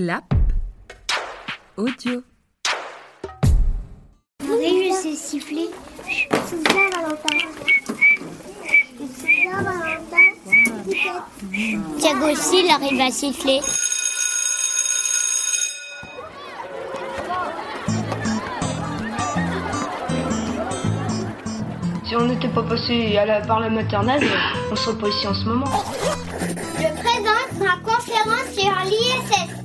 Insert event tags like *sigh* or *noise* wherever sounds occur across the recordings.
Clap audio. Oui, je sais siffler. Souviens, Valentin. Souviens, Valentin. Thiago aussi, il arrive à siffler. Si on n'était pas passé à la- par la maternelle, on serait pas ici en ce moment. Je présente ma conférence sur l'ISS.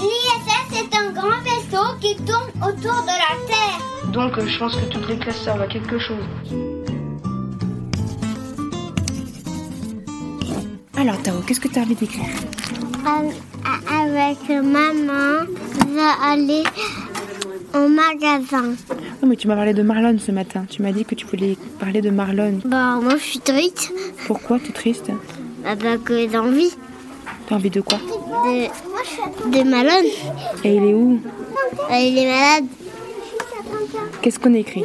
L'ISS est un grand vaisseau qui tourne autour de la Terre. Donc euh, je pense que toutes les classes servent à quelque chose. Alors Tao, qu'est-ce que tu as envie d'écrire? Avec maman, on va aller au magasin. Non mais tu m'as parlé de Marlon ce matin. Tu m'as dit que tu voulais parler de Marlon. Bah, moi, je suis triste. Pourquoi T'es triste? Bah, bah que j'ai envie T'as envie de quoi de, de Malone. Et il est où Euh, Il est malade. Qu'est-ce qu'on a écrit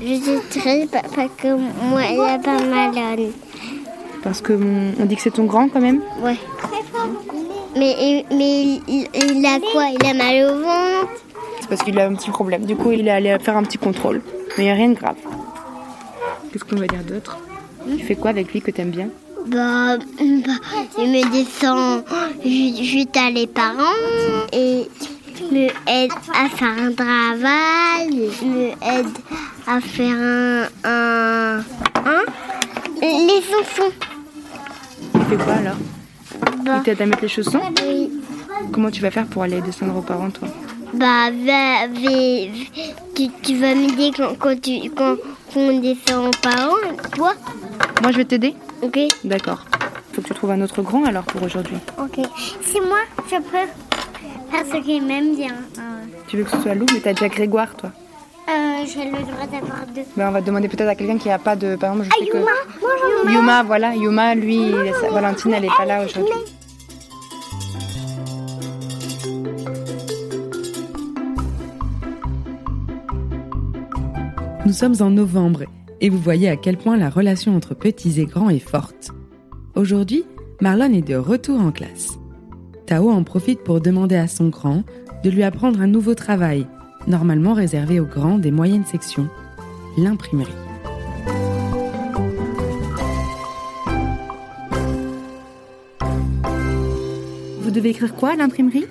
Je suis triste pa- parce que moi, il a pas Malone. Parce que mon- on dit que c'est ton grand quand même. Ouais. Mais, il- mais il, il- il a quoi? Il a mal au ventre? C'est parce qu'il a un petit problème. Du coup, il est allé faire un petit contrôle. Mais il n'y a rien de grave. Qu'est-ce qu'on va dire d'autre? Tu fais quoi avec lui que t'aimes bien? Bah, bah, il me descend ju- juste à les parents et me aide à faire un travail, me aide à faire un... un, un. Les enfants. Il fait quoi alors? Bah, Il t'aide à mettre les chaussons? Oui. Comment tu vas faire pour aller descendre aux parents toi? Bah, va- va- tu, tu vas m'aider quand, quand, tu, quand, quand on descend aux parents, toi? Moi je vais t'aider Ok. D'accord. Faut que tu trouves un autre grand alors pour aujourd'hui. Ok. Si moi, je peux faire ce qu'il m'aime bien. Tu veux que ce soit Lou, mais t'as déjà Grégoire toi. Euh, j'ai le droit d'avoir deux. Ben, on va demander peut-être à quelqu'un qui a pas de. Par exemple, je sais que. Bonjour, Yuma, voilà, Yuma, lui, sa- Valentine, elle est pas là aujourd'hui. Nous sommes en novembre et vous voyez à quel point la relation entre petits et grands est forte. Aujourd'hui, Marlon est de retour en classe. Tao en profite pour demander à son grand de lui apprendre un nouveau travail, normalement réservé aux grands des moyennes sections, l'imprimerie. Vous devez écrire quoi à l'imprimerie?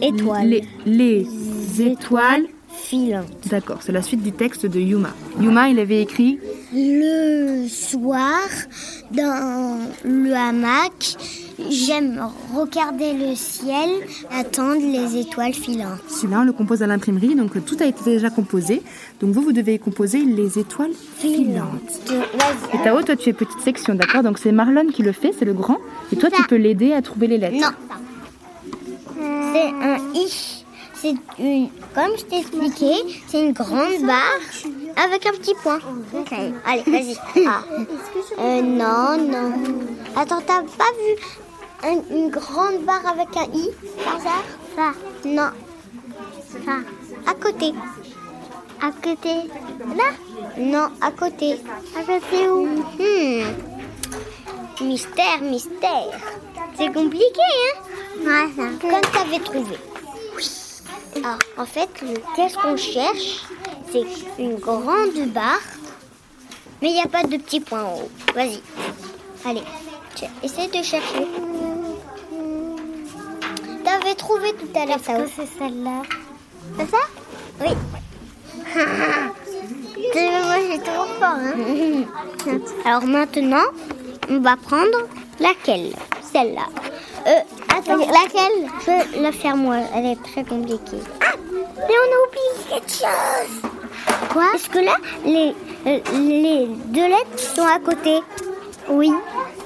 Étoile. Les, les étoiles. D'accord, c'est la suite du texte de Yuma. Yuma, il avait écrit Le soir, dans le hamac, j'aime regarder le ciel, attendre les étoiles filantes. Celui-là, on le compose à l'imprimerie, donc tout a été déjà composé. Donc vous, vous devez composer les étoiles filantes. Et Tao, toi, tu fais petite section, d'accord Donc c'est Marlon qui le fait, c'est le grand. Et toi, tu peux l'aider à trouver les lettres. Non. C'est un I. C'est une, comme je t'ai expliqué, c'est une grande barre avec un petit point. Allez, vas-y. *laughs* Ah. Euh, non, non. Attends, t'as pas vu un- une grande barre avec un I par hasard? Ça. Non. Ça. À côté. À côté. Là? Non, à côté. À côté où? Hmm. Mystère, mystère. C'est compliqué, hein? Ouais, ça. Comme t'avais trouvé. Alors, en fait, qu'est-ce qu'on cherche C'est une grande barre, mais il n'y a pas de petit point en haut. Vas-y. Allez, essaie de chercher. T'avais trouvé tout à l'heure ça. c'est celle-là? C'est ça? Oui. *laughs* Moi, j'ai trop fort. Hein *laughs* Alors maintenant, on va prendre laquelle? Celle-là. Euh, attends, laquelle Je peux la faire moi. Elle est très compliquée. Ah Mais on a oublié quelque chose. Quoi Est-ce que là, les, euh, les deux lettres sont à côté Oui.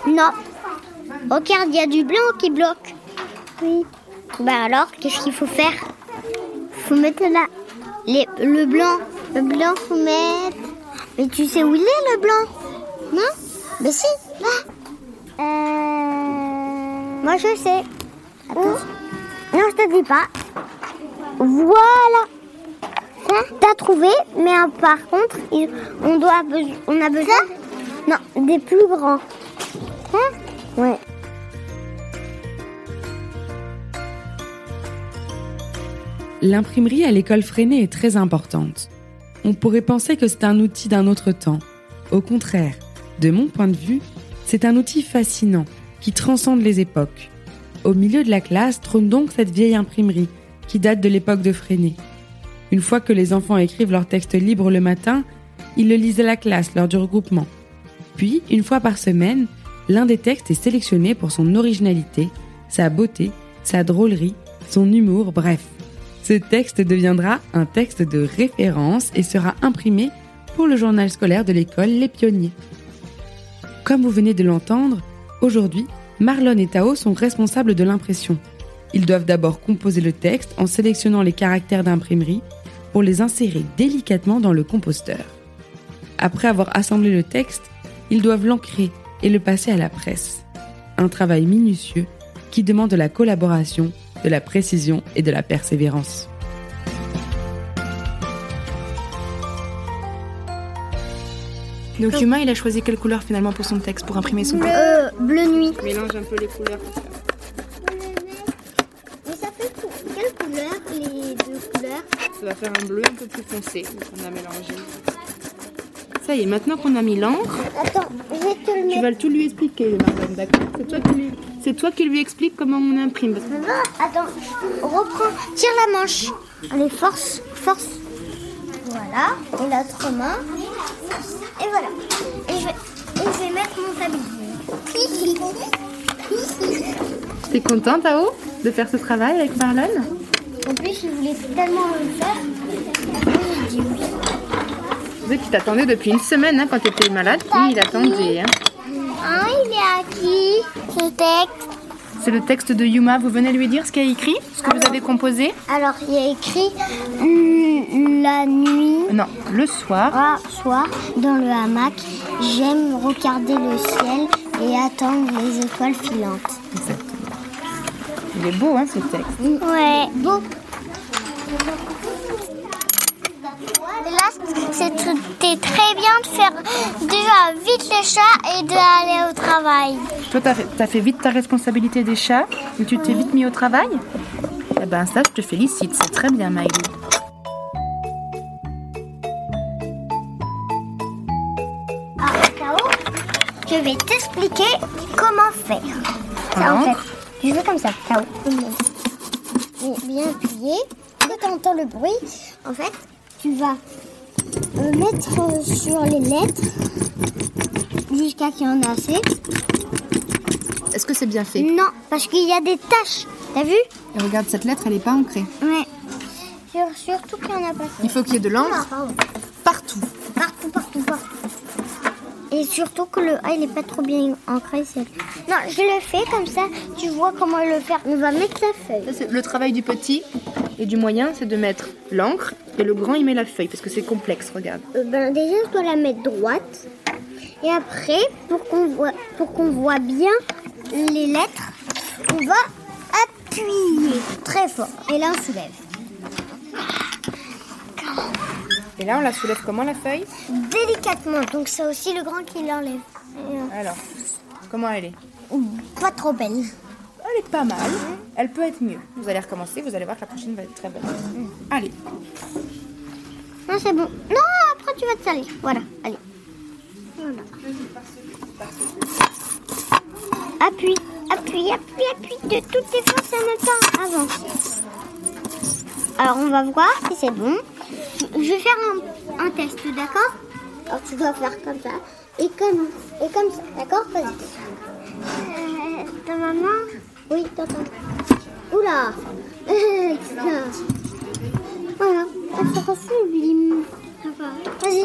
Non. Regarde, il y a du blanc qui bloque. Oui. Bah alors, qu'est-ce qu'il faut faire Faut mettre là. Le blanc. Le blanc, faut mettre. Mais tu sais où il est le blanc Non Mais si, là. Euh... Moi je sais. Non, je te dis pas. Voilà. T'as trouvé, mais par contre, on, doit on a besoin. Non, des plus grands. Hein? L'imprimerie à l'école Freinet est très importante. On pourrait penser que c'est un outil d'un autre temps. Au contraire, de mon point de vue, c'est un outil fascinant qui transcende les époques. Au milieu de la classe trône donc cette vieille imprimerie qui date de l'époque de Freinet. Une fois que les enfants écrivent leur texte libre le matin, ils le lisent à la classe lors du regroupement. Puis, une fois par semaine, l'un des textes est sélectionné pour son originalité, sa beauté, sa drôlerie, son humour, bref. Ce texte deviendra un texte de référence et sera imprimé pour le journal scolaire de l'école Les Pionniers. Comme vous venez de l'entendre, aujourd'hui, Marlon et Tao sont responsables de l'impression. Ils doivent d'abord composer le texte en sélectionnant les caractères d'imprimerie pour les insérer délicatement dans le composteur. Après avoir assemblé le texte, ils doivent l'ancrer et le passer à la presse. Un travail minutieux qui demande de la collaboration de la précision et de la persévérance. Donc Humain, il a choisi quelle couleur finalement pour son texte, pour imprimer son texte Euh, bleu nuit. Mélange un peu les couleurs. Mais ça fait. Quelle couleur Les deux couleurs Ça va faire un bleu un peu plus foncé qu'on a mélangé. Ça y est, maintenant qu'on a mis l'encre, Attends, je vais te le tu vas tout lui expliquer, Marlon, d'accord C'est toi, qui lui... c'est toi qui lui explique comment on imprime. parce que- attends, reprends, tire la manche. Allez, force, force. Voilà, et l'autre main. Et voilà. Et je vais, et je vais mettre mon tablier. T'es content, Tao, de faire ce travail avec Marlon En plus, je voulais tellement le faire. J'ai dit oui. T'attendait depuis une semaine hein, quand tu étais malade. Lui, il attendait. hein. Ah, il est à qui? Ce texte C'est le texte de Yuma. Vous venez lui dire ce qu'il a écrit Ce que vous avez composé? Alors, il a écrit mm, la nuit. Non, le soir. Ah, soir, dans le hamac, j'aime regarder le ciel et attendre les étoiles filantes. Exactement. Il est beau, hein, ce texte. Ouais, beau. Là, c'était très bien de faire déjà vite les chats et d'aller au travail. Toi, t'as fait, fait vite ta responsabilité des chats et tu t'es vite mis au travail? Eh ben, ça, je te félicite. C'est très bien, Maïlou. Je vais t'expliquer comment faire. Ça, en fait, je veux comme ça, Tao. Bien- Bien appuyé. Quand tu entends le bruit, en fait, tu vas mettre sur les lettres jusqu'à qu'il y en a assez. Est-ce que c'est bien fait? Non, parce qu'il y a des taches. T'as vu? Et regarde, cette lettre, elle n'est pas ancrée. Ouais. Sur- surtout qu'il y en a pas. Il faut qu'il y ait de l'encre Ah, partout. Partout, partout, partout. Et surtout que le A, il est pas trop bien ancré. Non, je le fais comme ça. Tu vois comment le faire. On va mettre la feuille. Ça, Le travail du petit et du moyen, c'est de mettre l'encre et le grand, il met la feuille parce que c'est complexe, regarde. Euh, ben, déjà, je dois la mettre droite. Et après, pour qu'on voit, pour qu'on voit bien les lettres, on va appuyer très fort. Et là, on soulève. Et là, on la soulève comment la feuille Délicatement. Donc, c'est aussi le grand qui l'enlève. Alors, comment elle est Pas trop belle. Elle est pas mal. Elle peut être mieux. Vous allez recommencer, vous allez voir que la prochaine va être très belle. Allez. Non, c'est bon. Non, après tu vas te salir. Voilà, allez. Voilà. Appuie, appuie, appuie, appuie. De toutes les forces en même temps. Avance. Alors, on va voir si c'est bon. Je vais faire un, un test, d'accord? Alors, tu dois faire comme ça. Et comme, et comme ça, d'accord? Vas-y. Euh, ta maman Oui, t'entends. Oula Putain. Voilà, se refoule. Vas-y.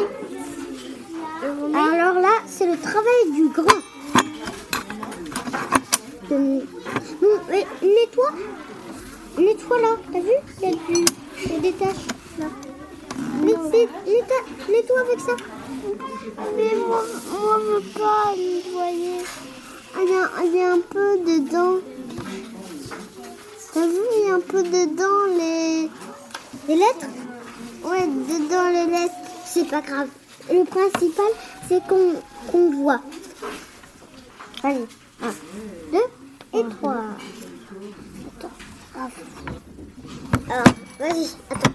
Alors là, c'est le travail du grand. Bon, mais nettoie. Nettoie là, t'as vu? Il y, a du- il y a des taches là. C'est- nettoie, nettoie avec ça. Mais moi, moi je veux pas nettoyer. Il y, a, il y a un peu dedans. T'as vu, il y a un peu dedans les, les lettres? Ouais, dedans les lettres, c'est pas grave. Le principal, c'est qu'on voit. Allez, un, deux et trois. Attends. Ah. Alors, Vas-y, attends.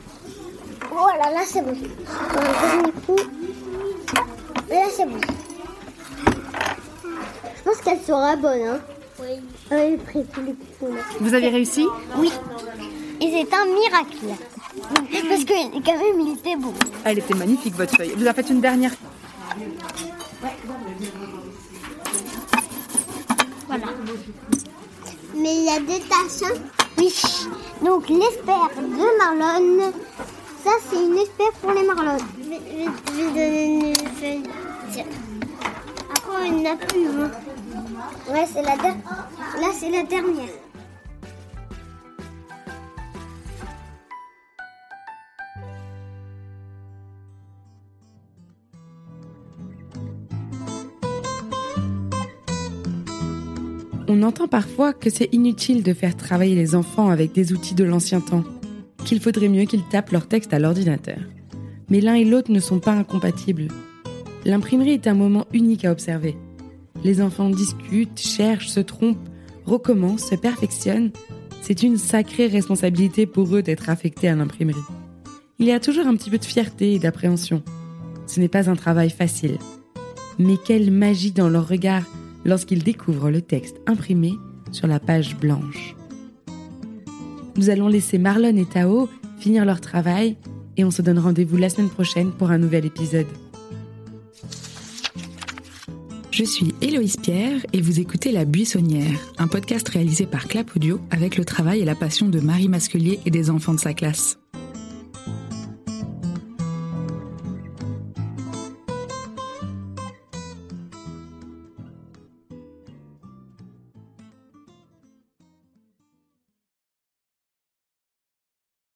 Voilà, là c'est bon. Un dernier coup. Là c'est bon. Je pense qu'elle sera bonne, hein. Oui. Oui, Vous avez réussi Oui. Et c'est un miracle. Parce que quand même, il était beau. Elle était magnifique, votre feuille. Vous en faites une dernière. Voilà. Mais il y a des taches. Hein. Oui. Donc l'espère de Marlon. Ça, c'est une espère pour les Marlons. Je vais, donner une feuille. Après, il n'y en a plus. Hein. Ouais, c'est la dernière. Là, c'est la dernière. On entend parfois que c'est inutile de faire travailler les enfants avec des outils de l'ancien temps, qu'il faudrait mieux qu'ils tapent leur texte à l'ordinateur. Mais l'un et l'autre ne sont pas incompatibles. L'imprimerie est un moment unique à observer. Les enfants discutent, cherchent, se trompent, recommencent, se perfectionnent. C'est une sacrée responsabilité pour eux d'être affectés à l'imprimerie. Il y a toujours un petit peu de fierté et d'appréhension. Ce n'est pas un travail facile. Mais quelle magie dans leur regard lorsqu'ils découvrent le texte imprimé sur la page blanche. Nous allons laisser Marlon et Tao finir leur travail et on se donne rendez-vous la semaine prochaine pour un nouvel épisode. Je suis Héloïse Pierre et vous écoutez La Buissonnière, un podcast réalisé par Clap Audio avec le travail et la passion de Marie Masculier et des enfants de sa classe.